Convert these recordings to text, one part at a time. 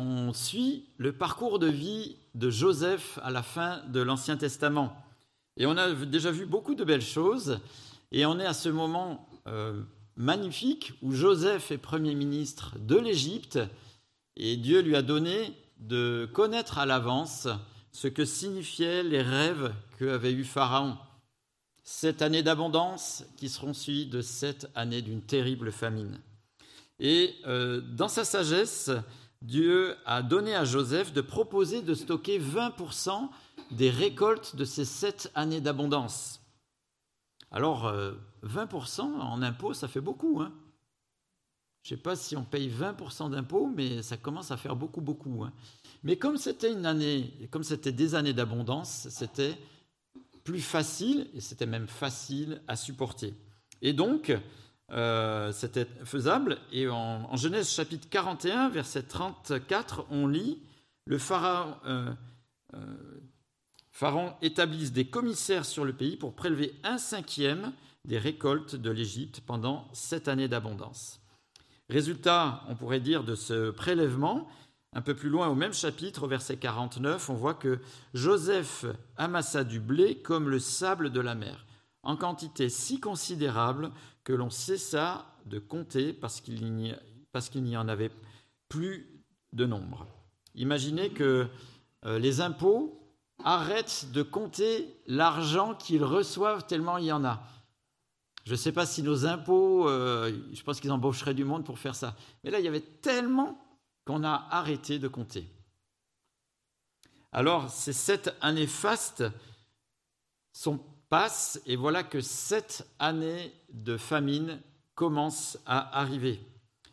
on suit le parcours de vie de Joseph à la fin de l'Ancien Testament. Et on a déjà vu beaucoup de belles choses. Et on est à ce moment euh, magnifique où Joseph est Premier ministre de l'Égypte. Et Dieu lui a donné de connaître à l'avance ce que signifiaient les rêves qu'avait eu Pharaon. Sept années d'abondance qui seront suivies de sept années d'une terrible famine. Et euh, dans sa sagesse, Dieu a donné à Joseph de proposer de stocker 20% des récoltes de ces sept années d'abondance. Alors, 20% euh, en impôts, ça fait beaucoup. Hein Je ne sais pas si on paye 20% d'impôts, mais ça commence à faire beaucoup, beaucoup. Hein mais comme c'était une année, comme c'était des années d'abondance, c'était plus facile, et c'était même facile à supporter. Et donc, euh, c'était faisable. Et en, Genèse chapitre 41, verset 34, on lit le pharaon, euh, euh, des commissaires sur le pays pour prélever un cinquième des récoltes de l'Égypte pendant sept années d'abondance. Résultat, on pourrait dire, de ce prélèvement, un peu plus loin au même chapitre, au verset 49, on voit que Joseph amassa du blé comme le sable de la mer, en quantité si considérable que l'on cessa de compter parce qu'il n'y en avait plus de nombre. Imaginez que euh, les impôts arrêtent de compter l'argent qu'ils reçoivent tellement il y en a. Je ne sais pas si nos impôts, euh, je pense qu'ils embaucheraient du monde pour faire ça. Mais là, il y avait tellement qu'on a arrêté de compter. Alors, ces sept années fastes sont, passent et voilà que sept années de famine commencent à arriver.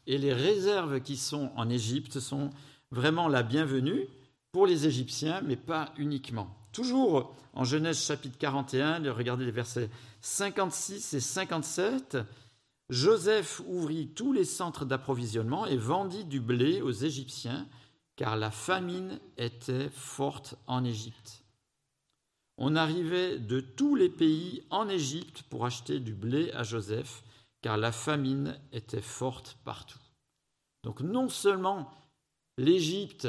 Et les réserves qui sont en Égypte sont vraiment la bienvenue pour les Égyptiens, mais pas uniquement. Toujours en Genèse chapitre 41, regardez les versets 56 et 57, Joseph ouvrit tous les centres d'approvisionnement et vendit du blé aux Égyptiens, car la famine était forte en Égypte. On arrivait de tous les pays en Égypte pour acheter du blé à Joseph, car la famine était forte partout. Donc non seulement l'Égypte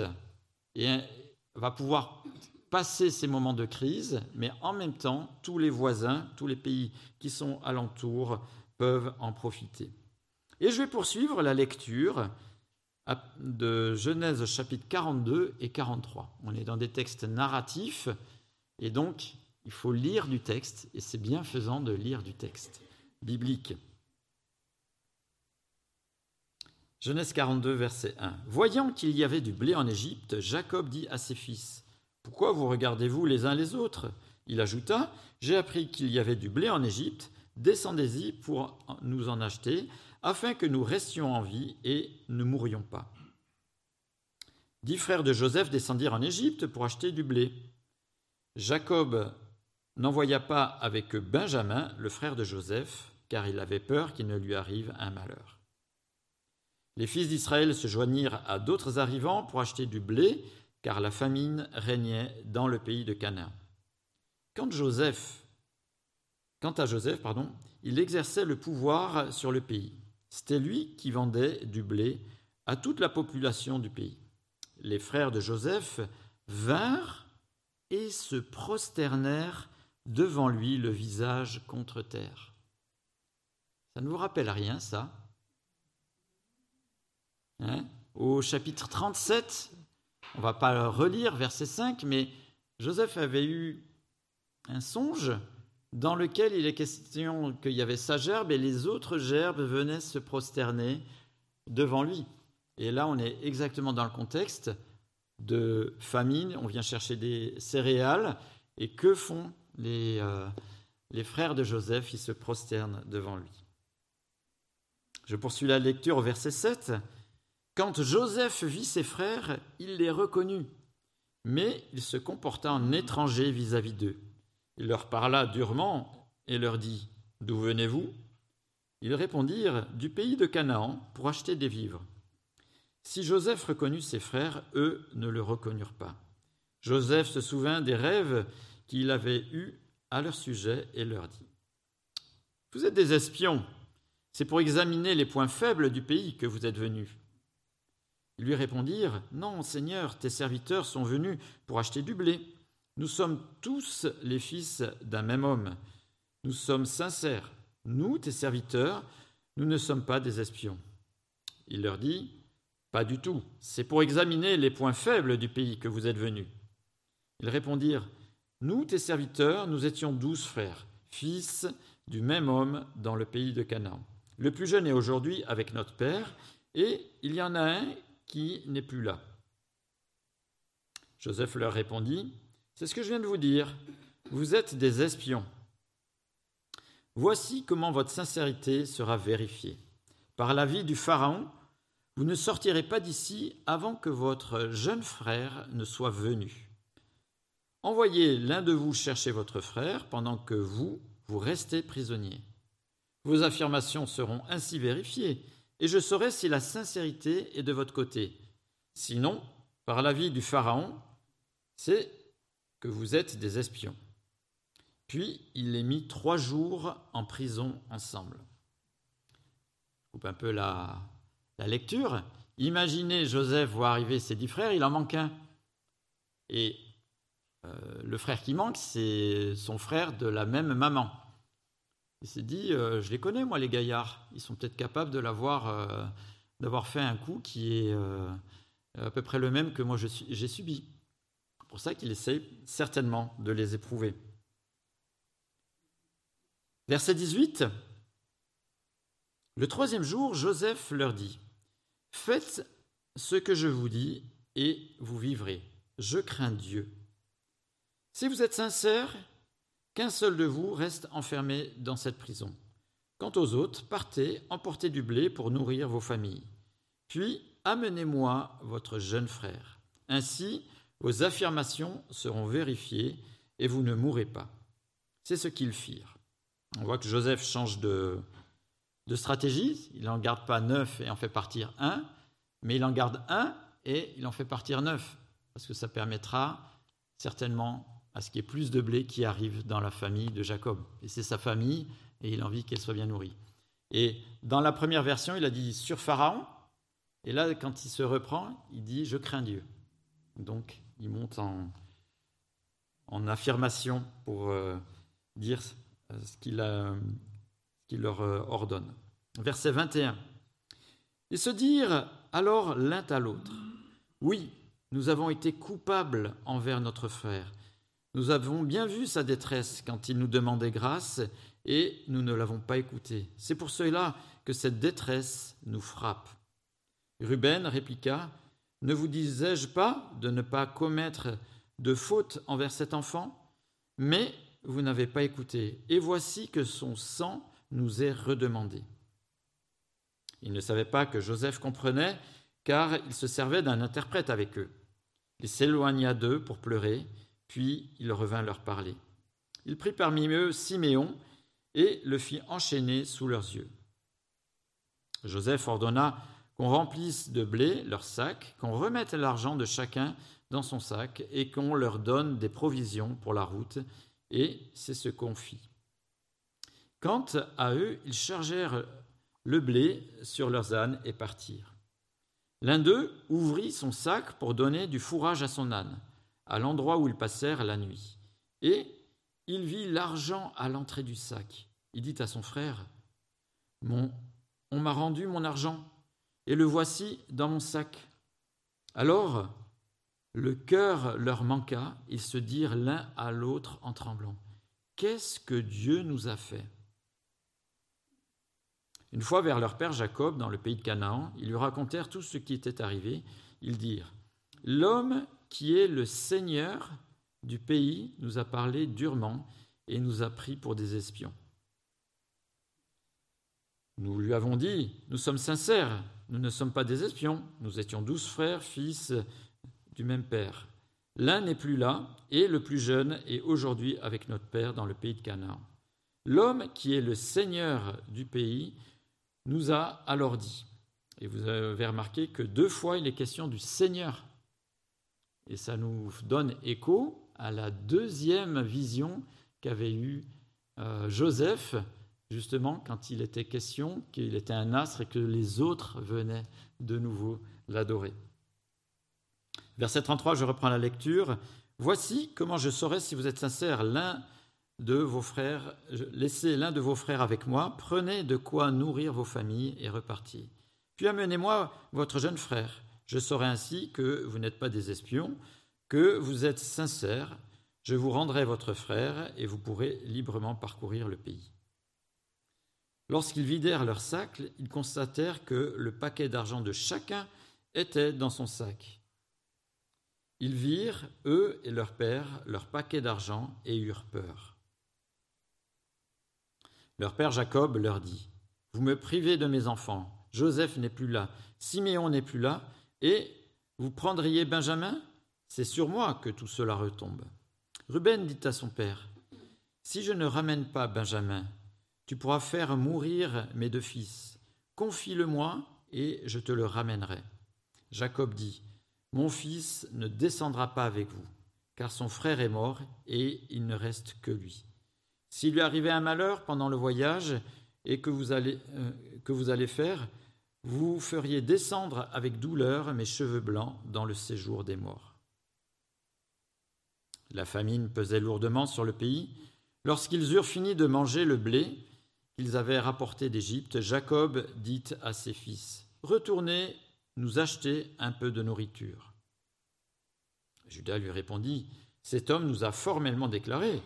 va pouvoir passer ces moments de crise, mais en même temps, tous les voisins, tous les pays qui sont alentours peuvent en profiter. Et je vais poursuivre la lecture de Genèse chapitre 42 et 43. On est dans des textes narratifs et donc il faut lire du texte et c'est bien faisant de lire du texte biblique. Genèse 42, verset 1. Voyant qu'il y avait du blé en Égypte, Jacob dit à ses fils, Pourquoi vous regardez-vous les uns les autres? Il ajouta, J'ai appris qu'il y avait du blé en Égypte, Descendez-y pour nous en acheter, afin que nous restions en vie et ne mourions pas. Dix frères de Joseph descendirent en Égypte pour acheter du blé. Jacob n'envoya pas avec Benjamin, le frère de Joseph, car il avait peur qu'il ne lui arrive un malheur. Les fils d'Israël se joignirent à d'autres arrivants pour acheter du blé, car la famine régnait dans le pays de Canaan. Quant à Joseph, pardon, il exerçait le pouvoir sur le pays. C'était lui qui vendait du blé à toute la population du pays. Les frères de Joseph vinrent et se prosternèrent devant lui le visage contre terre. Ça ne vous rappelle rien, ça? Hein? Au chapitre 37, on va pas relire verset 5, mais Joseph avait eu un songe dans lequel il est question qu'il y avait sa gerbe et les autres gerbes venaient se prosterner devant lui. Et là, on est exactement dans le contexte de famine, on vient chercher des céréales, et que font les, euh, frères de Joseph Ils se prosternent devant lui. Je poursuis la lecture au verset 7. Quand Joseph vit ses frères, il les reconnut, mais il se comporta en étranger vis-à-vis d'eux. Il leur parla durement et leur dit D'où venez-vous? Ils répondirent Du pays de Canaan pour acheter des vivres. Si Joseph reconnut ses frères, eux ne le reconnurent pas. Joseph se souvint des rêves qu'il avait eus à leur sujet et leur dit Vous êtes des espions, c'est pour examiner les points faibles du pays que vous êtes venus. Ils lui répondirent, Non, Seigneur, tes serviteurs sont venus pour acheter du blé. Nous sommes tous les fils d'un même homme. Nous sommes sincères. Nous, tes serviteurs, nous ne sommes pas des espions. Il leur dit, Pas du tout, c'est pour examiner les points faibles du pays que vous êtes venus. Ils répondirent, Nous, tes serviteurs, nous étions douze frères, fils du même homme dans le pays de Canaan. Le plus jeune est aujourd'hui avec notre père, et il y en a un qui n'est plus là. Joseph leur répondit, C'est ce que je viens de vous dire, vous êtes des espions. Voici comment votre sincérité sera vérifiée. Par l'avis du Pharaon, vous ne sortirez pas d'ici avant que votre jeune frère ne soit venu. Envoyez l'un de vous chercher votre frère pendant que vous, vous restez prisonnier. Vos affirmations seront ainsi vérifiées, et je saurai si la sincérité est de votre côté. Sinon, par l'avis du Pharaon, c'est que vous êtes des espions. Puis il les mit trois jours en prison ensemble. Coupe un peu la, lecture. Imaginez Joseph voir arriver ses dix frères, il en manque un. Et euh, le frère qui manque, c'est son frère de la même maman. Il s'est dit, euh, je les connais, moi, les gaillards. Ils sont peut-être capables de l'avoir, euh, d'avoir fait un coup qui est à peu près le même que moi j'ai subi. C'est pour ça qu'il essaie certainement de les éprouver. Verset 18. Le troisième jour, Joseph leur dit, Faites ce que je vous dis et vous vivrez. Je crains Dieu. Si vous êtes sincères, qu'un seul de vous reste enfermé dans cette prison. Quant aux autres, partez, emportez du blé pour nourrir vos familles. Puis amenez-moi votre jeune frère. Ainsi, vos affirmations seront vérifiées et vous ne mourrez pas. C'est ce qu'ils firent. On voit que Joseph change de, stratégie. Il n'en garde pas neuf et en fait partir un, mais il en garde un et il en fait partir neuf, parce que ça permettra certainement à ce qu'il y ait plus de blé qui arrive dans la famille de Jacob. Et c'est sa famille, et il a envie qu'elle soit bien nourrie. Et dans la première version, il a dit sur Pharaon, et là, quand il se reprend, il dit je crains Dieu. Donc, il monte en, affirmation pour euh, dire euh, ce qu'il leur euh, ordonne. Verset 21. Et se dire alors l'un à l'autre, oui, nous avons été coupables envers notre frère. Nous avons bien vu sa détresse quand il nous demandait grâce et nous ne l'avons pas écouté. C'est pour cela que cette détresse nous frappe. Ruben répliqua, Ne vous disais-je pas de ne pas commettre de faute envers cet enfant? Mais vous n'avez pas écouté, et voici que son sang nous est redemandé. Il ne savait pas que Joseph comprenait, car il se servait d'un interprète avec eux. Il s'éloigna d'eux pour pleurer, puis il revint leur parler. Il prit parmi eux Siméon et le fit enchaîner sous leurs yeux. Joseph ordonna qu'on remplisse de blé leurs sacs, qu'on remette l'argent de chacun dans son sac et qu'on leur donne des provisions pour la route et c'est ce qu'on fit. Quant à eux, ils chargèrent le blé sur leurs ânes et partirent. L'un d'eux ouvrit son sac pour donner du fourrage à son âne, à l'endroit où ils passèrent la nuit. Et il vit l'argent à l'entrée du sac. Il dit à son frère, mon, On m'a rendu mon argent, et le voici dans mon sac. Alors le cœur leur manqua, ils se dirent l'un à l'autre en tremblant, Qu'est-ce que Dieu nous a fait? Une fois vers leur père Jacob, dans le pays de Canaan, ils lui racontèrent tout ce qui était arrivé. Ils dirent, L'homme qui est le Seigneur du pays nous a parlé durement et nous a pris pour des espions. Nous lui avons dit, nous sommes sincères, nous ne sommes pas des espions, nous étions douze frères, fils du même Père. L'un n'est plus là, et le plus jeune est aujourd'hui avec notre Père dans le pays de Canaan. L'homme qui est le Seigneur du pays nous a alors dit, et vous avez remarqué que deux fois il est question du Seigneur. Et ça nous donne écho à la deuxième vision qu'avait eue euh, Joseph, justement, quand il était question qu'il était un astre et que les autres venaient de nouveau l'adorer. Verset 33, je reprends la lecture. Voici comment je saurai si vous êtes sincère. L'un de vos frères, laissez l'un de vos frères avec moi, prenez de quoi nourrir vos familles et repartez. Puis amenez-moi votre jeune frère. Je saurai ainsi que vous n'êtes pas des espions, que vous êtes sincères. Je vous rendrai votre frère et vous pourrez librement parcourir le pays. Lorsqu'ils vidèrent leur sac, ils constatèrent que le paquet d'argent de chacun était dans son sac. Ils virent, eux et leur père, leur paquet d'argent et eurent peur. Leur père Jacob leur dit, Vous me privez de mes enfants, Joseph n'est plus là, Siméon n'est plus là, et vous prendriez Benjamin? C'est sur moi que tout cela retombe. Ruben dit à son père, Si je ne ramène pas Benjamin, tu pourras faire mourir mes deux fils. Confie-le-moi et je te le ramènerai. Jacob dit, Mon fils ne descendra pas avec vous, car son frère est mort et il ne reste que lui. S'il lui arrivait un malheur pendant le voyage et que vous allez, euh, que vous allez faire, vous feriez descendre avec douleur mes cheveux blancs dans le séjour des morts. La famine pesait lourdement sur le pays. Lorsqu'ils eurent fini de manger le blé, qu'ils avaient rapporté d'Égypte, Jacob dit à ses fils, Retournez nous acheter un peu de nourriture. Judas lui répondit, Cet homme nous a formellement déclaré,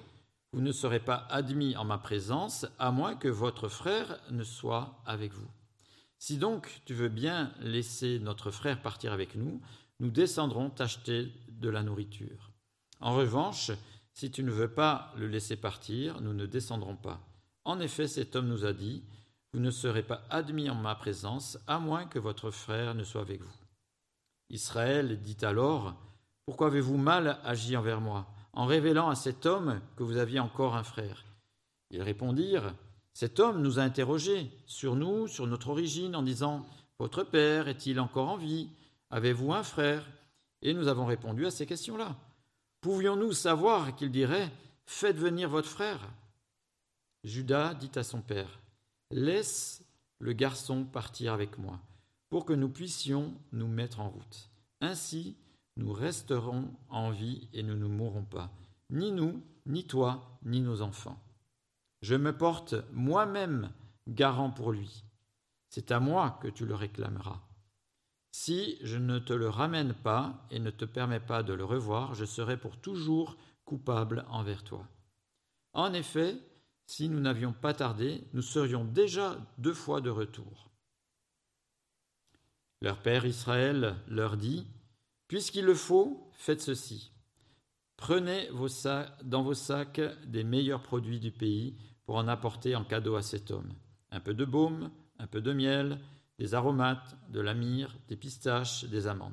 Vous ne serez pas admis en ma présence, à moins que votre frère ne soit avec vous. Si donc tu veux bien laisser notre frère partir avec nous, nous descendrons t'acheter de la nourriture. En revanche, si tu ne veux pas le laisser partir, nous ne descendrons pas. En effet, cet homme nous a dit, Vous ne serez pas admis en ma présence, à moins que votre frère ne soit avec vous. Israël dit alors, Pourquoi avez-vous mal agi envers moi, en révélant à cet homme que vous aviez encore un frère Ils répondirent, Cet homme nous a interrogés sur nous, sur notre origine, en disant, Votre père est-il encore en vie? Avez-vous un frère? Et nous avons répondu à ces questions-là. Pouvions-nous savoir qu'il dirait, Faites venir votre frère? Judas dit à son père, Laisse le garçon partir avec moi, pour que nous puissions nous mettre en route. Ainsi, nous resterons en vie et nous ne mourrons pas, ni nous, ni toi, ni nos enfants. Je me porte moi-même garant pour lui. C'est à moi que tu le réclameras. Si je ne te le ramène pas et ne te permets pas de le revoir, je serai pour toujours coupable envers toi. En effet, si nous n'avions pas tardé, nous serions déjà deux fois de retour. Leur père Israël leur dit, Puisqu'il le faut, faites ceci. Prenez vos dans vos sacs des meilleurs produits du pays pour en apporter en cadeau à cet homme. Un peu de baume, un peu de miel, des aromates, de la myrrhe, des pistaches, des amandes.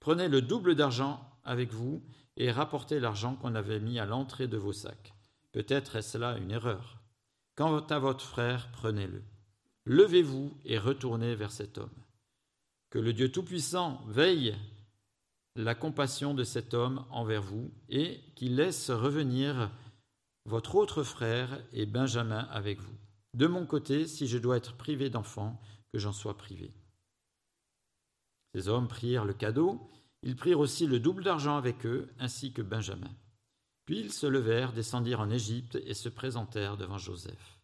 Prenez le double d'argent avec vous et rapportez l'argent qu'on avait mis à l'entrée de vos sacs. Peut-être est-ce là une erreur. Quant à votre frère, prenez-le. Levez-vous et retournez vers cet homme. Que le Dieu Tout-Puissant veille la compassion de cet homme envers vous et qu'il laisse revenir votre autre frère et Benjamin avec vous. De mon côté, si je dois être privé d'enfants, que j'en sois privé. Ces hommes prirent le cadeau, ils prirent aussi le double d'argent avec eux, ainsi que Benjamin. Puis ils se levèrent, descendirent en Égypte et se présentèrent devant Joseph.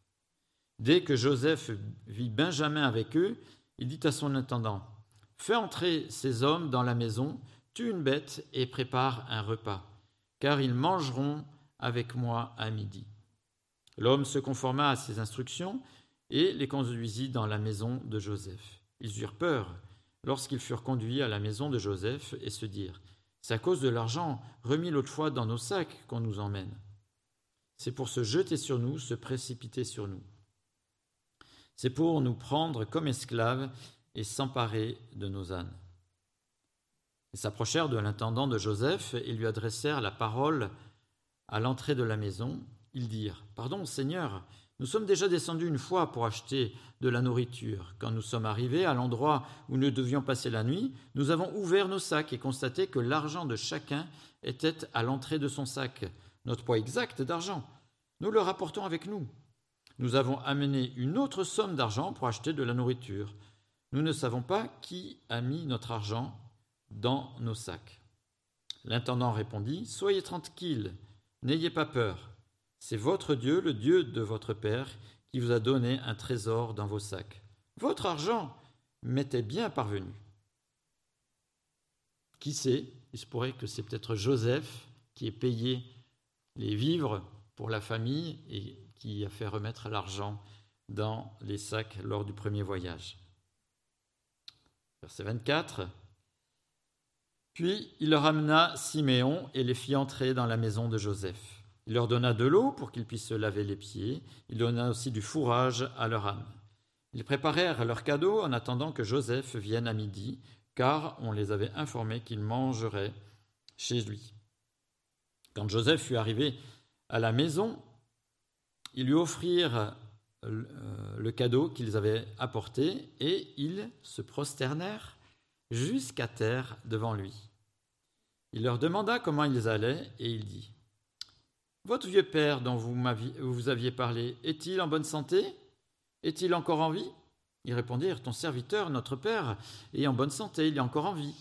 Dès que Joseph vit Benjamin avec eux, il dit à son intendant, Fais entrer ces hommes dans la maison, tue une bête et prépare un repas, car ils mangeront avec moi à midi. L'homme se conforma à ses instructions et les conduisit dans la maison de Joseph. Ils eurent peur lorsqu'ils furent conduits à la maison de Joseph et se dirent c'est à cause de l'argent remis l'autre fois dans nos sacs qu'on nous emmène. C'est pour se jeter sur nous, se précipiter sur nous. C'est pour nous prendre comme esclaves et s'emparer de nos ânes. Ils s'approchèrent de l'intendant de Joseph et lui adressèrent la parole à l'entrée de la maison. Ils dirent Pardon, Seigneur, nous sommes déjà descendus une fois pour acheter de la nourriture. Quand nous sommes arrivés à l'endroit où nous devions passer la nuit, nous avons ouvert nos sacs et constaté que l'argent de chacun était à l'entrée de son sac, notre poids exact d'argent. Nous le rapportons avec nous. Nous avons amené une autre somme d'argent pour acheter de la nourriture. Nous ne savons pas qui a mis notre argent dans nos sacs. L'intendant répondit, Soyez tranquille, n'ayez pas peur. C'est votre Dieu, le Dieu de votre Père, qui vous a donné un trésor dans vos sacs. Votre argent m'était bien parvenu. Qui sait Il se pourrait que c'est peut-être Joseph qui ait payé les vivres pour la famille et qui a fait remettre l'argent dans les sacs lors du premier voyage. Verset 24. Puis il leur amena Siméon et les fit entrer dans la maison de Joseph. Il leur donna de l'eau pour qu'ils puissent se laver les pieds. Il donna aussi du fourrage à leur âme. Ils préparèrent leurs cadeaux en attendant que Joseph vienne à midi, car on les avait informés qu'il mangerait chez lui. Quand Joseph fut arrivé à la maison, ils lui offrirent euh, le cadeau qu'ils avaient apporté et ils se prosternèrent jusqu'à terre devant lui. Il leur demanda comment ils allaient et il dit Votre vieux père dont vous, vous aviez parlé, est-il en bonne santé? Est-il encore en vie? Ils répondirent Ton serviteur, notre père, est en bonne santé, il est encore en vie.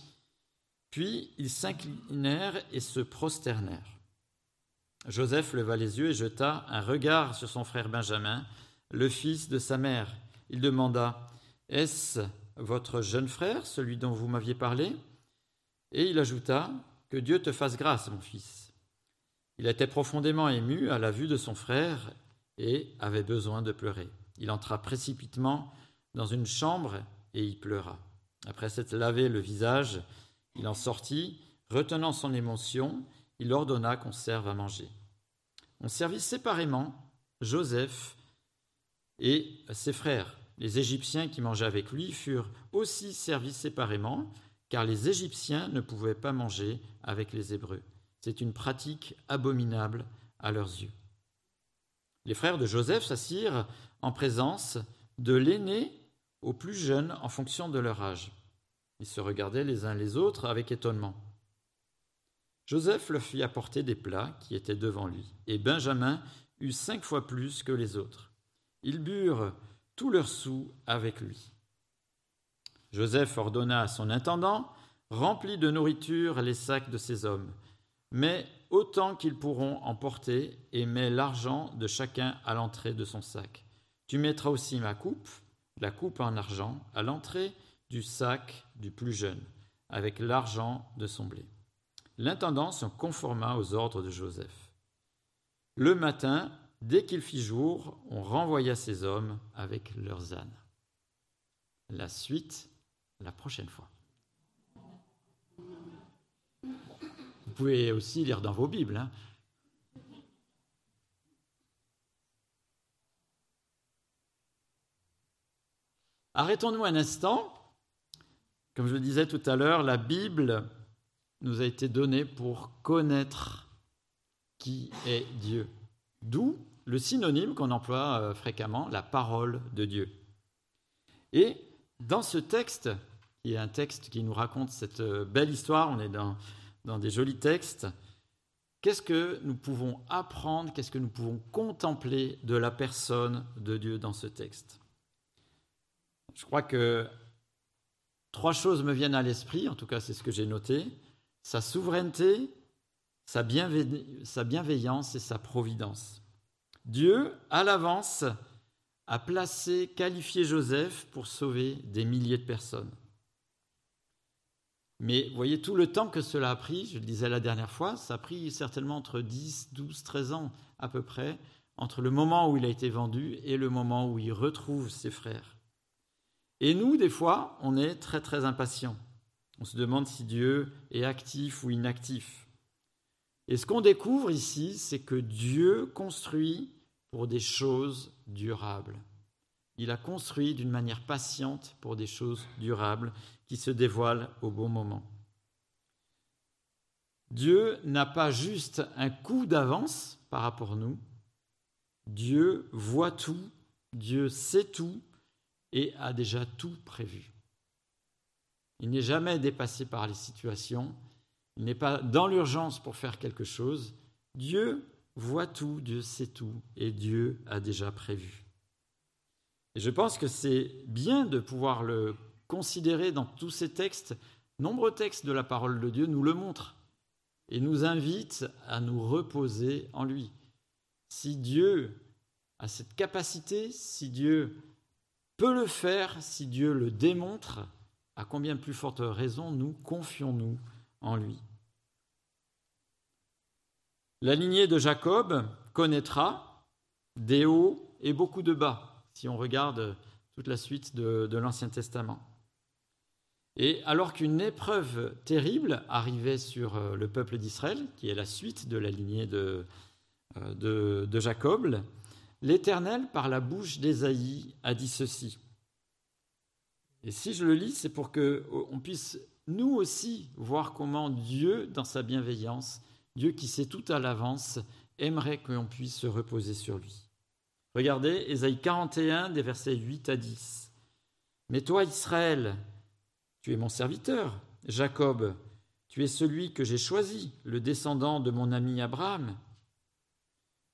Puis ils s'inclinèrent et se prosternèrent. Joseph leva les yeux et jeta un regard sur son frère Benjamin, le fils de sa mère. Il demanda Est-ce votre jeune frère, celui dont vous m'aviez parlé Et il ajouta Que Dieu te fasse grâce, mon fils. Il était profondément ému à la vue de son frère et avait besoin de pleurer. Il entra précipitamment dans une chambre et y pleura. Après s'être lavé le visage, il en sortit, retenant son émotion, il ordonna qu'on serve à manger. On servit séparément Joseph et ses frères. Les Égyptiens qui mangeaient avec lui furent aussi servis séparément, car les Égyptiens ne pouvaient pas manger avec les Hébreux. C'est une pratique abominable à leurs yeux. Les frères de Joseph s'assirent en présence de l'aîné au plus jeune en fonction de leur âge. Ils se regardaient les uns les autres avec étonnement. Joseph leur fit apporter des plats qui étaient devant lui, et Benjamin eut cinq fois plus que les autres. Ils burent tous leurs sous avec lui. Joseph ordonna à son intendant, remplis de nourriture les sacs de ces hommes, mais autant qu'ils pourront en porter, et mets l'argent de chacun à l'entrée de son sac. Tu mettras aussi ma coupe, la coupe en argent, à l'entrée du sac du plus jeune, avec l'argent de son blé. L'intendant se conforma aux ordres de Joseph. Le matin, dès qu'il fit jour, on renvoya ces hommes avec leurs ânes. La suite, la prochaine fois. Vous pouvez aussi lire dans vos Bibles. Hein. Arrêtons-nous un instant. Comme je le disais tout à l'heure, la Bible nous a été donné pour connaître qui est Dieu. D'où le synonyme qu'on emploie euh, fréquemment, la parole de Dieu. Et dans ce texte, qui est un texte qui nous raconte cette euh, belle histoire, on est dans, dans des jolis textes, qu'est-ce que nous pouvons apprendre, qu'est-ce que nous pouvons contempler de la personne de Dieu dans ce texte? Je crois que trois choses me viennent à l'esprit, en tout cas c'est ce que j'ai noté sa souveraineté, sa, bienveillance et sa providence. Dieu, à l'avance, a placé, qualifié Joseph pour sauver des milliers de personnes. Mais voyez tout le temps que cela a pris, je le disais la dernière fois, ça a pris certainement entre 10, 12, 13 ans à peu près, entre le moment où il a été vendu et le moment où il retrouve ses frères. Et nous, des fois, on est très très impatients. On se demande si Dieu est actif ou inactif. Et ce qu'on découvre ici, c'est que Dieu construit pour des choses durables. Il a construit d'une manière patiente pour des choses durables qui se dévoilent au bon moment. Dieu n'a pas juste un coup d'avance par rapport à nous. Dieu voit tout, Dieu sait tout et a déjà tout prévu. Il n'est jamais dépassé par les situations. Il n'est pas dans l'urgence pour faire quelque chose. Dieu voit tout, Dieu sait tout, et Dieu a déjà prévu. Et je pense que c'est bien de pouvoir le considérer dans tous ces textes. Nombreux textes de la parole de Dieu nous le montrent. et nous invite à nous reposer en lui. Si Dieu a cette capacité, si Dieu peut le faire, si Dieu le démontre, à combien plus forte raison nous confions-nous en lui. La lignée de Jacob connaîtra des hauts et beaucoup de bas, si on regarde toute la suite de, l'Ancien Testament. Et alors qu'une épreuve terrible arrivait sur euh, le peuple d'Israël, qui est la suite de la lignée de, euh, de, Jacob, l'Éternel, par la bouche d'Ésaïe, a dit ceci. Et si je le lis, c'est pour qu'on puisse nous aussi voir comment Dieu, dans sa bienveillance, Dieu qui sait tout à l'avance, aimerait qu'on puisse se reposer sur lui. Regardez, Ésaïe 41, des versets 8 à 10. Mais toi, Israël, tu es mon serviteur. Jacob, tu es celui que j'ai choisi, le descendant de mon ami Abraham.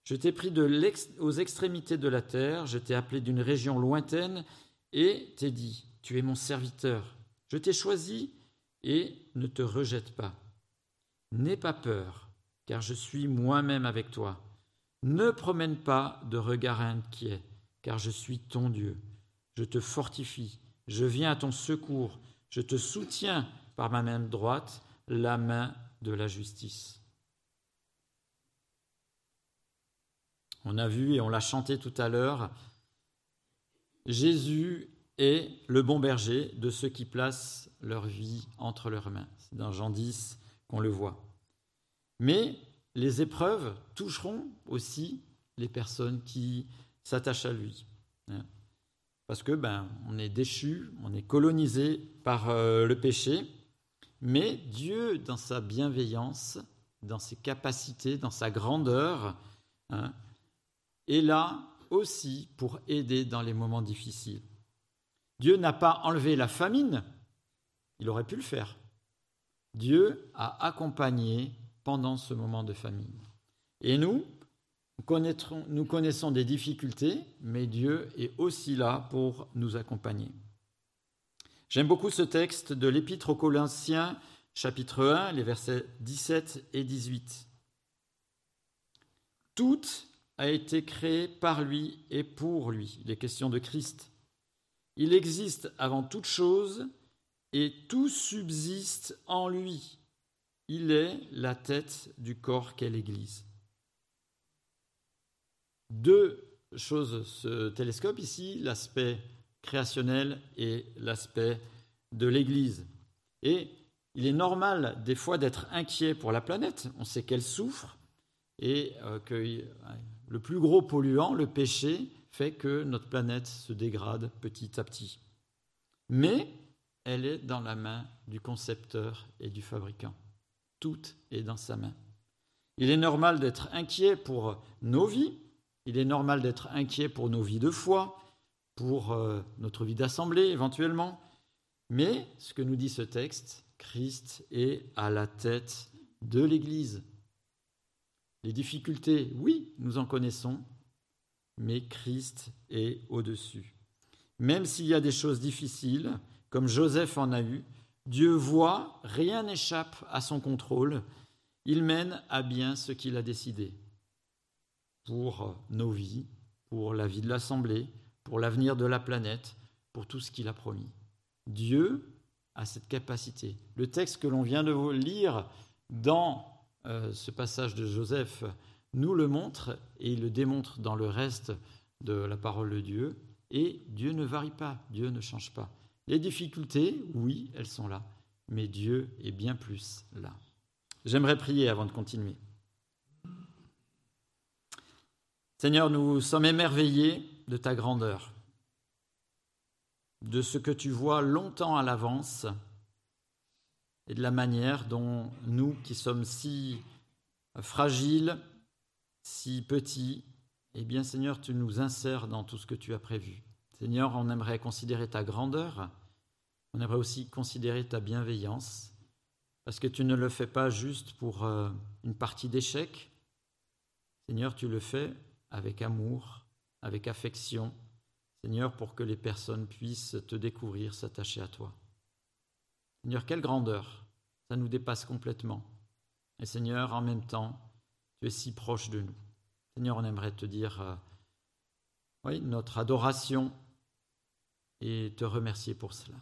Je t'ai pris aux extrémités de la terre, je t'ai appelé d'une région lointaine et t'ai dit, tu es mon serviteur. Je t'ai choisi et ne te rejette pas. N'aie pas peur, car je suis moi-même avec toi. Ne promène pas de regard inquiet, car je suis ton Dieu. Je te fortifie, je viens à ton secours, je te soutiens par ma main droite, la main de la justice. On a vu et on l'a chanté tout à l'heure, Jésus est le bon berger de ceux qui placent leur vie entre leurs mains. C'est dans Jean 10 qu'on le voit. Mais les épreuves toucheront aussi les personnes qui s'attachent à lui. Hein. Parce que ben, on est déchu, on est colonisé par euh, le péché, mais Dieu, dans sa bienveillance, dans ses capacités, dans sa grandeur, hein, est là aussi pour aider dans les moments difficiles. Dieu n'a pas enlevé la famine, il aurait pu le faire. Dieu a accompagné pendant ce moment de famine. Et nous, nous connaissons des difficultés, mais Dieu est aussi là pour nous accompagner. J'aime beaucoup ce texte de l'Épître aux Colossiens, chapitre 1, les versets 17 et 18. Tout a été créé par lui et pour lui, les questions de Christ. Il existe avant toute chose et tout subsiste en lui. Il est la tête du corps qu'est l'Église. Deux choses ce télescope ici, l'aspect créationnel et l'aspect de l'Église. Et il est normal des fois d'être inquiet pour la planète. On sait qu'elle souffre et euh, que le plus gros polluant, le péché, fait que notre planète se dégrade petit à petit. Mais elle est dans la main du concepteur et du fabricant. Tout est dans sa main. Il est normal d'être inquiet pour nos vies, il est normal d'être inquiet pour nos vies de foi, pour euh, notre vie d'assemblée éventuellement, mais ce que nous dit ce texte, Christ est à la tête de l'Église. Les difficultés, oui, nous en connaissons, mais Christ est au-dessus. Même s'il y a des choses difficiles, comme Joseph en a eu, Dieu voit, rien n'échappe à son contrôle, il mène à bien ce qu'il a décidé pour nos vies, pour la vie de l'Assemblée, pour l'avenir de la planète, pour tout ce qu'il a promis. Dieu a cette capacité. Le texte que l'on vient de lire dans euh, ce passage de Joseph nous le montre et il le démontre dans le reste de la parole de Dieu. Et Dieu ne varie pas, Dieu ne change pas. Les difficultés, oui, elles sont là, mais Dieu est bien plus là. J'aimerais prier avant de continuer. Seigneur, nous sommes émerveillés de ta grandeur, de ce que tu vois longtemps à l'avance et de la manière dont nous, qui sommes si fragiles, si petit, eh bien Seigneur, tu nous insères dans tout ce que tu as prévu. Seigneur, on aimerait considérer ta grandeur, on aimerait aussi considérer ta bienveillance, parce que tu ne le fais pas juste pour euh, une partie d'échec. Seigneur, tu le fais avec amour, avec affection, Seigneur, pour que les personnes puissent te découvrir, s'attacher à toi. Seigneur, quelle grandeur, ça nous dépasse complètement. Et Seigneur, en même temps, tu es si proche de nous. Seigneur, on aimerait te dire euh, oui, notre adoration et te remercier pour cela.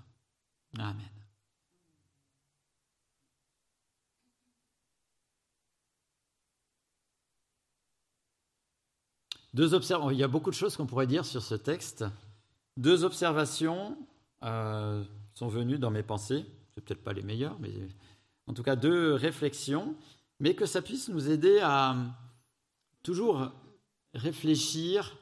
Amen. Deux observations. Il y a beaucoup de choses qu'on pourrait dire sur ce texte. Deux observations euh, sont venues dans mes pensées. C'est peut-être pas les meilleures, mais en tout cas deux réflexions, mais que ça puisse nous aider à toujours réfléchir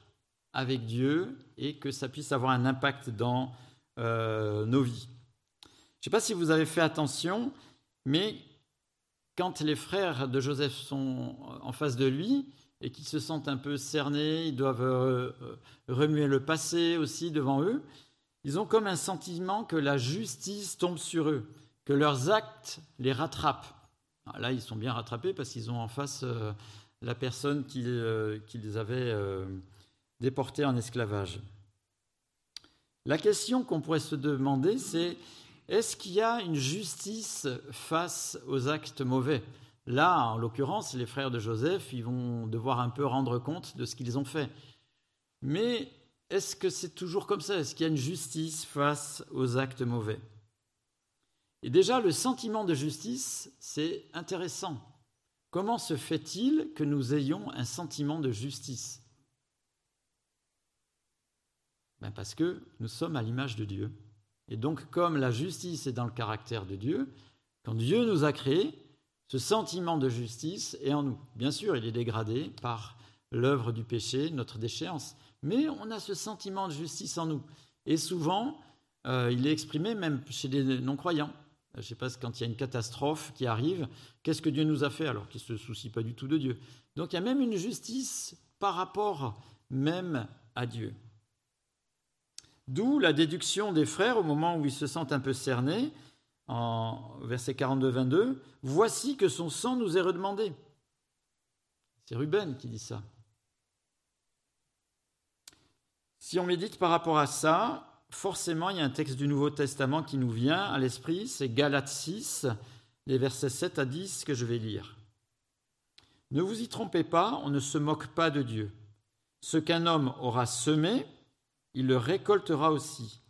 avec Dieu et que ça puisse avoir un impact dans euh, nos vies. Je ne sais pas si vous avez fait attention, mais quand les frères de Joseph sont en face de lui et qu'ils se sentent un peu cernés, ils doivent euh, remuer le passé aussi devant eux, ils ont comme un sentiment que la justice tombe sur eux, que leurs actes les rattrapent. Ah, là, ils sont bien rattrapés parce qu'ils ont en face euh, la personne qu'ils avaient déportés en esclavage. La question qu'on pourrait se demander, c'est est-ce qu'il y a une justice face aux actes mauvais? Là, en l'occurrence, les frères de Joseph, ils vont devoir un peu rendre compte de ce qu'ils ont fait. Mais est-ce que c'est toujours comme ça? Est-ce qu'il y a une justice face aux actes mauvais? Et déjà, le sentiment de justice, c'est intéressant. Comment se fait-il que nous ayons un sentiment de justice? Ben, Parce que nous sommes à l'image de Dieu. Et donc, comme la justice est dans le caractère de Dieu, quand Dieu nous a créés, ce sentiment de justice est en nous. Bien sûr, il est dégradé par l'œuvre du péché, notre déchéance, mais on a ce sentiment de justice en nous. Et souvent, euh, il est exprimé même chez les non-croyants. Je ne sais pas, quand il y a une catastrophe qui arrive, qu'est-ce que Dieu nous a fait alors qu'il ne se soucie pas du tout de Dieu? Donc il y a même une justice par rapport même à Dieu. D'où la déduction des frères au moment où ils se sentent un peu cernés, en verset 42-22, Voici que son sang nous est redemandé. C'est Ruben qui dit ça. Si on médite par rapport à ça, forcément, il y a un texte du Nouveau Testament qui nous vient à l'esprit, c'est Galates 6, les versets 7 à 10 que je vais lire. Ne vous y trompez pas, on ne se moque pas de Dieu. Ce qu'un homme aura semé, il le récoltera aussi.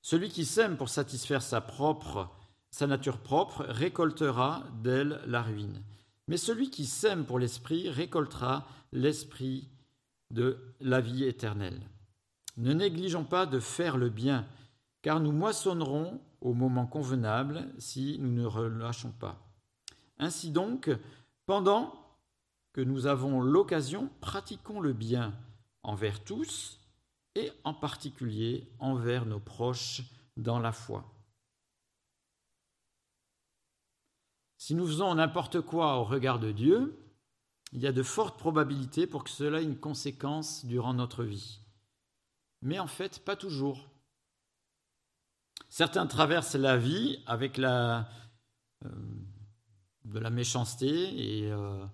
Celui qui sème pour satisfaire sa propre, sa nature propre, récoltera d'elle la ruine. Mais celui qui sème pour l'esprit récoltera l'esprit de la vie éternelle. Ne négligeons pas de faire le bien, car nous moissonnerons au moment convenable si nous ne relâchons pas. Ainsi donc, pendant que nous avons l'occasion, pratiquons le bien envers tous, et en particulier envers nos proches dans la foi. Si nous faisons n'importe quoi au regard de Dieu, il y a de fortes probabilités pour que cela ait une conséquence durant notre vie. Mais en fait, pas toujours. Certains traversent la vie avec euh, de la méchanceté et euh,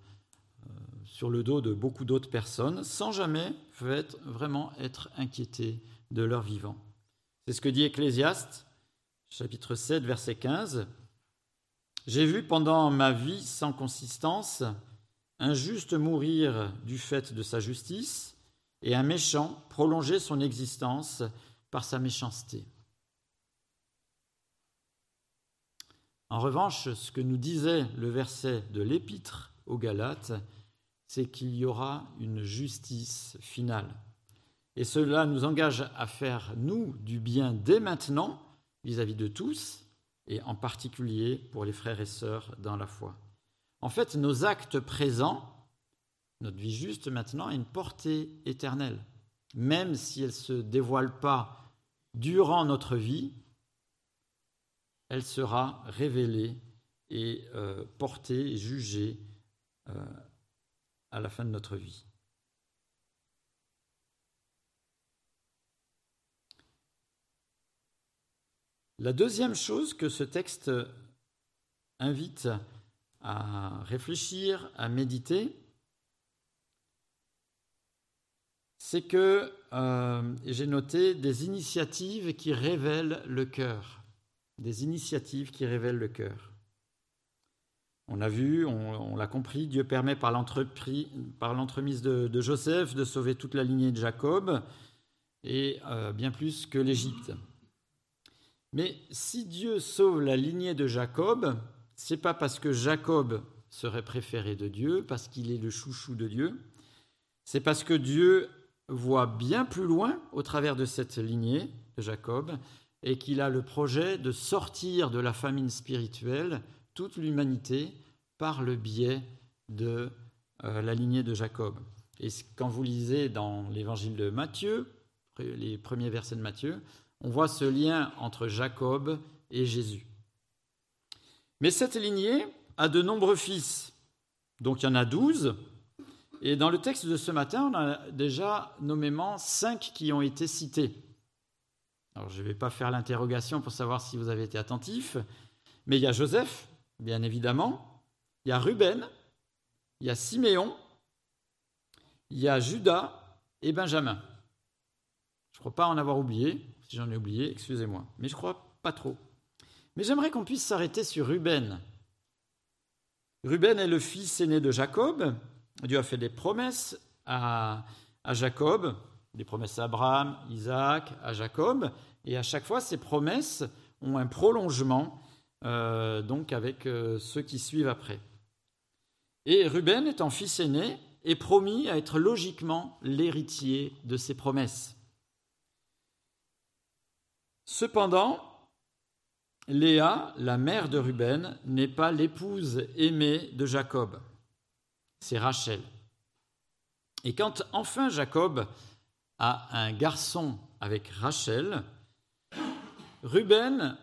sur le dos de beaucoup d'autres personnes sans jamais vraiment être inquiétés de leur vivant. C'est ce que dit Ecclésiaste, chapitre 7, verset 15. J'ai vu pendant ma vie sans consistance un juste mourir du fait de sa justice et un méchant prolonger son existence par sa méchanceté. En revanche, ce que nous disait le verset de l'épître aux Galates, c'est qu'il y aura une justice finale. Et cela nous engage à faire, nous, du bien dès maintenant vis-à-vis de tous, et en particulier pour les frères et sœurs dans la foi. En fait, nos actes présents, notre vie juste maintenant, a une portée éternelle. Même si elle ne se dévoile pas durant notre vie, elle sera révélée et euh, portée et jugée euh, à la fin de notre vie. La deuxième chose que ce texte invite à réfléchir, à méditer, c'est que euh, j'ai noté des initiatives qui révèlent le cœur, des initiatives qui révèlent le cœur. On a vu, on, l'a compris, Dieu permet par l'entremise de, Joseph de sauver toute la lignée de Jacob et euh, bien plus que l'Égypte. Mais si Dieu sauve la lignée de Jacob, c'est pas parce que Jacob serait préféré de Dieu, parce qu'il est le chouchou de Dieu, c'est parce que Dieu voit bien plus loin au travers de cette lignée de Jacob et qu'il a le projet de sortir de la famine spirituelle toute l'humanité par le biais de euh, la lignée de Jacob. Et quand vous lisez dans l'évangile de Matthieu, les premiers versets de Matthieu, on voit ce lien entre Jacob et Jésus. Mais cette lignée a de nombreux fils. Donc il y en a douze. Et dans le texte de ce matin, on a déjà nommément cinq qui ont été cités. Alors je ne vais pas faire l'interrogation pour savoir si vous avez été attentif, mais il y a Joseph, bien évidemment, il y a Ruben, il y a Siméon, il y a Judas et Benjamin. Je ne crois pas en avoir oublié, si j'en ai oublié, excusez-moi, mais je crois pas trop. Mais j'aimerais qu'on puisse s'arrêter sur Ruben. Ruben est le fils aîné de Jacob. Dieu a fait des promesses à, Jacob, des promesses à Abraham, Isaac, à Jacob, et à chaque fois, ces promesses ont un prolongement euh, donc avec euh, ceux qui suivent après. Et Ruben, étant fils aîné, est promis à être logiquement l'héritier de ces promesses. Cependant, Léa, la mère de Ruben, n'est pas l'épouse aimée de Jacob, c'est Rachel. Et quand enfin Jacob a un garçon avec Rachel, Ruben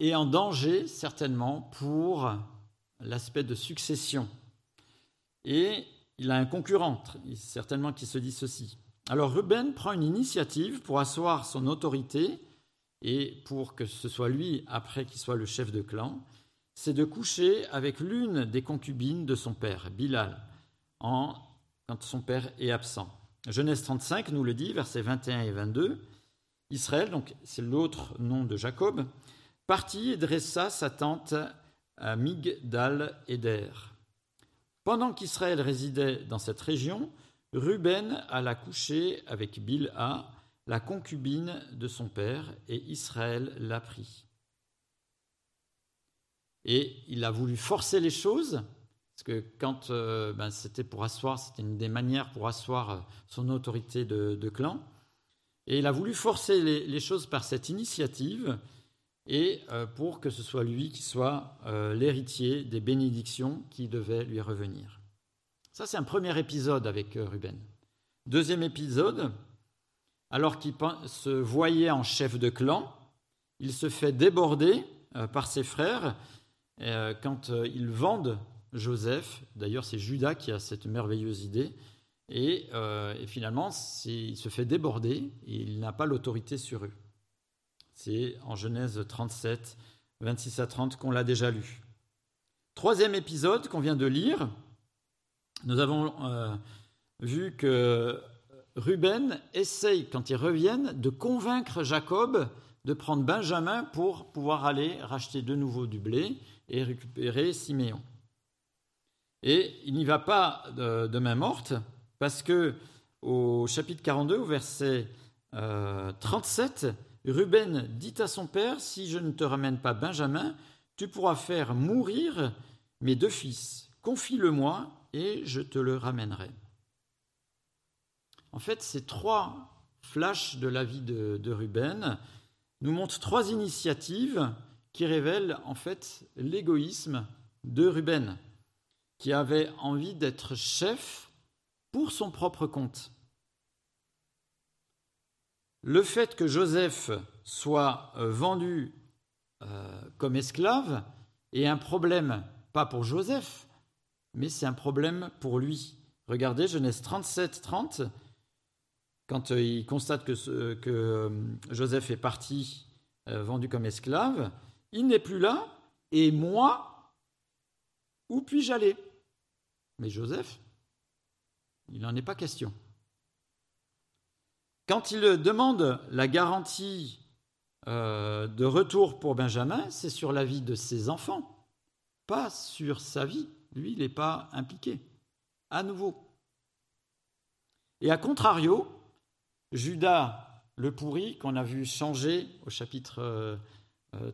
est en danger certainement pour l'aspect de succession. Et il a un concurrent, certainement qui se dit ceci. Alors Ruben prend une initiative pour asseoir son autorité et pour que ce soit lui, après qu'il soit le chef de clan, c'est de coucher avec l'une des concubines de son père, Bilal, quand son père est absent. Genèse 35 nous le dit, versets 21 et 22. Israël, donc c'est l'autre nom de Jacob, partit et dressa sa tente à Migdal Eder. Pendant qu'Israël résidait dans cette région, Ruben alla coucher avec Bilha, la concubine de son père, et Israël l'a pris. Et il a voulu forcer les choses, parce que quand euh, ben, c'était pour asseoir, c'était une des manières pour asseoir euh, son autorité de, clan, et il a voulu forcer les, choses par cette initiative, et euh, pour que ce soit lui qui soit l'héritier des bénédictions qui devaient lui revenir. Ça, c'est un premier épisode avec Ruben. Deuxième épisode, alors qu'il se voyait en chef de clan, il se fait déborder par ses frères quand euh, ils vendent Joseph. D'ailleurs, c'est Judas qui a cette merveilleuse idée. Et, finalement, il se fait déborder et il n'a pas l'autorité sur eux. C'est en Genèse 37, 26 à 30 qu'on l'a déjà lu. Troisième épisode qu'on vient de lire, nous avons vu que Ruben essaye, quand ils reviennent, de convaincre Jacob de prendre Benjamin pour pouvoir aller racheter de nouveau du blé et récupérer Siméon. Et il n'y va pas de, main morte, parce que au chapitre 42, au verset 37, euh, Ruben dit à son père, si je ne te ramène pas Benjamin, tu pourras faire mourir mes deux fils. Confie-le-moi et je te le ramènerai. En fait, ces trois flashs de la vie de, Ruben nous montrent trois initiatives qui révèlent en fait l'égoïsme de Ruben, qui avait envie d'être chef pour son propre compte. Le fait que Joseph soit euh, vendu euh, comme esclave est un problème, pas pour Joseph, mais c'est un problème pour lui. Regardez Genèse 37, 30, quand euh, il constate que, Joseph est parti, vendu comme esclave, il n'est plus là, et moi, où puis-je aller? Mais Joseph, il n'en est pas question. Quand il demande la garantie de retour pour Benjamin, c'est sur la vie de ses enfants, pas sur sa vie. Lui, il n'est pas impliqué. À nouveau. Et à contrario, Judas le pourri, qu'on a vu changer au chapitre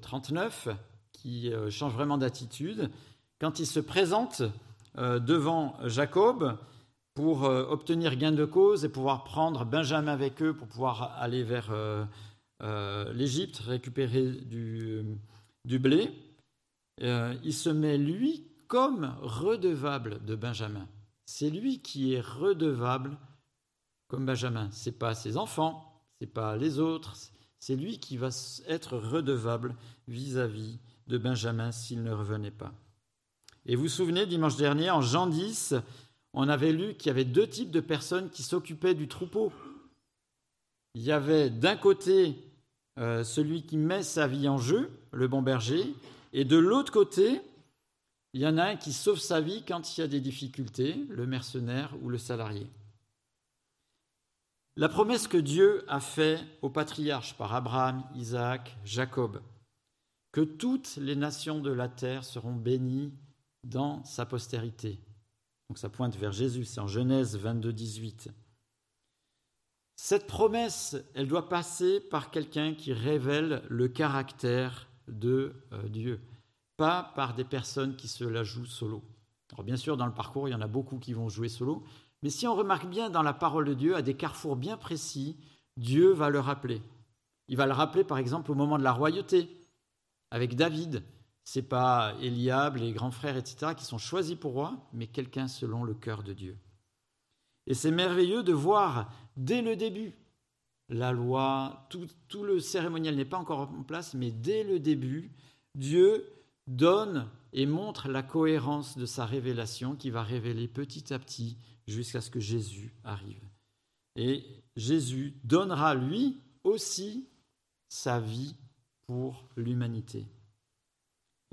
39, euh, euh, qui euh, change vraiment d'attitude, quand il se présente devant Jacob pour obtenir gain de cause et pouvoir prendre Benjamin avec eux pour pouvoir aller vers l'Égypte, récupérer du, du blé, il se met lui comme redevable de Benjamin. C'est lui qui est redevable comme Benjamin. Ce n'est pas ses enfants, ce n'est pas les autres, c'est lui qui va être redevable vis-à-vis de Benjamin s'il ne revenait pas. Et vous vous souvenez, dimanche dernier, en Jean 10, on avait lu qu'il y avait deux types de personnes qui s'occupaient du troupeau. Il y avait d'un côté euh, celui qui met sa vie en jeu, le bon berger, et de l'autre côté, il y en a un qui sauve sa vie quand il y a des difficultés, le mercenaire ou le salarié. La promesse que Dieu a faite aux patriarches par Abraham, Isaac, Jacob, que toutes les nations de la terre seront bénies dans sa postérité. Donc ça pointe vers Jésus, c'est en Genèse 22, 18. Cette promesse, elle doit passer par quelqu'un qui révèle le caractère de euh, Dieu, pas par des personnes qui se la jouent solo. Alors bien sûr, dans le parcours, il y en a beaucoup qui vont jouer solo, mais si on remarque bien dans la parole de Dieu, à des carrefours bien précis, Dieu va le rappeler. Il va le rappeler par exemple au moment de la royauté, avec David. Ce n'est pas Eliab, les grands frères, etc., qui sont choisis pour roi, mais quelqu'un selon le cœur de Dieu. Et c'est merveilleux de voir dès le début, la loi, tout, tout le cérémonial n'est pas encore en place, mais dès le début, Dieu donne et montre la cohérence de sa révélation qui va révéler petit à petit jusqu'à ce que Jésus arrive. Et Jésus donnera lui aussi sa vie pour l'humanité.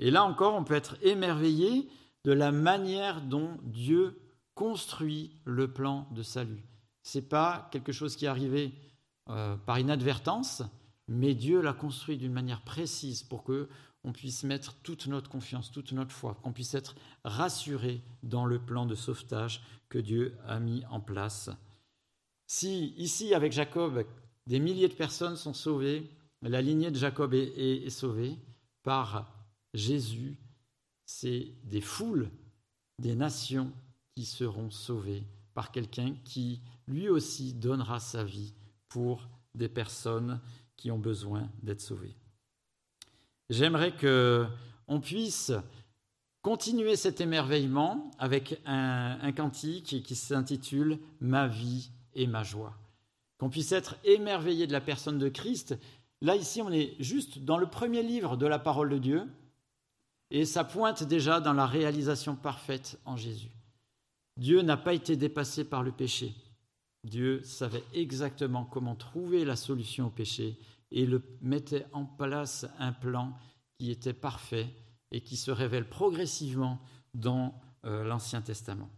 Et là encore, on peut être émerveillé de la manière dont Dieu construit le plan de salut. Ce n'est pas quelque chose qui est arrivé euh, par inadvertance, mais Dieu l'a construit d'une manière précise pour que on puisse mettre toute notre confiance, toute notre foi, qu'on puisse être rassuré dans le plan de sauvetage que Dieu a mis en place. Si ici, avec Jacob, des milliers de personnes sont sauvées, la lignée de Jacob est, sauvée par Jésus, c'est des foules, des nations qui seront sauvées par quelqu'un qui lui aussi donnera sa vie pour des personnes qui ont besoin d'être sauvées. J'aimerais que on puisse continuer cet émerveillement avec un, cantique qui s'intitule Ma vie et ma joie. Qu'on puisse être émerveillé de la personne de Christ. Là, ici, on est juste dans le premier livre de la parole de Dieu, et ça pointe déjà dans la réalisation parfaite en Jésus. Dieu n'a pas été dépassé par le péché. Dieu savait exactement comment trouver la solution au péché et le mettait en place un plan qui était parfait et qui se révèle progressivement dans euh, l'Ancien Testament.